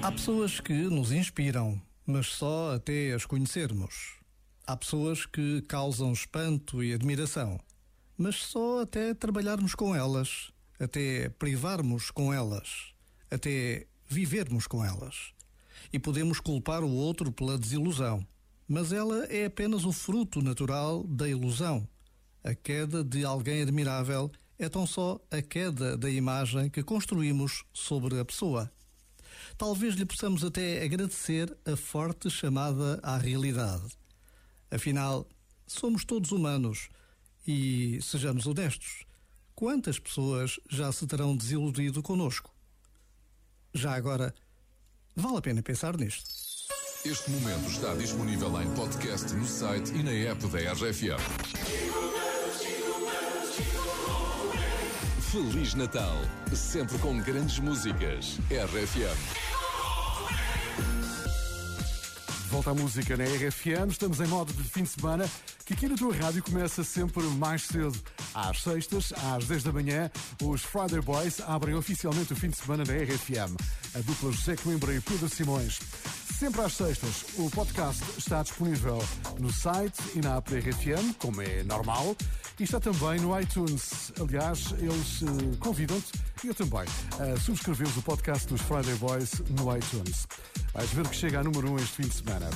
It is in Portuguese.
Há pessoas que nos inspiram, mas só até as conhecermos. Há pessoas que causam espanto e admiração, mas só até trabalharmos com elas, até privarmos com elas, até vivermos com elas. E podemos culpar o outro pela desilusão, mas ela é apenas o fruto natural da ilusão. A queda de alguém admirável é tão só a queda da imagem que construímos sobre a pessoa. Talvez lhe possamos até agradecer a forte chamada à realidade. Afinal, somos todos humanos e, sejamos honestos, quantas pessoas já se terão desiludido conosco? Já agora, vale a pena pensar nisto. Este momento está disponível em podcast no site e na app da RFM. Feliz Natal, sempre com grandes músicas. RFM. Volta à música na RFM, estamos em modo de fim de semana, que aqui na tua rádio começa sempre mais cedo. Às sextas, às 10 da manhã, os Friday Boys abrem oficialmente o fim de semana na RFM. A dupla José Coimbra e Pedro Simões. Sempre às sextas, o podcast está disponível no site e na app da RFM, como é normal, e está também no iTunes. Aliás, eles uh, convidam-te, e eu também, a subscreveres o podcast dos Friday Boys no iTunes. Vais ver que chega a número 1 um este fim de semana.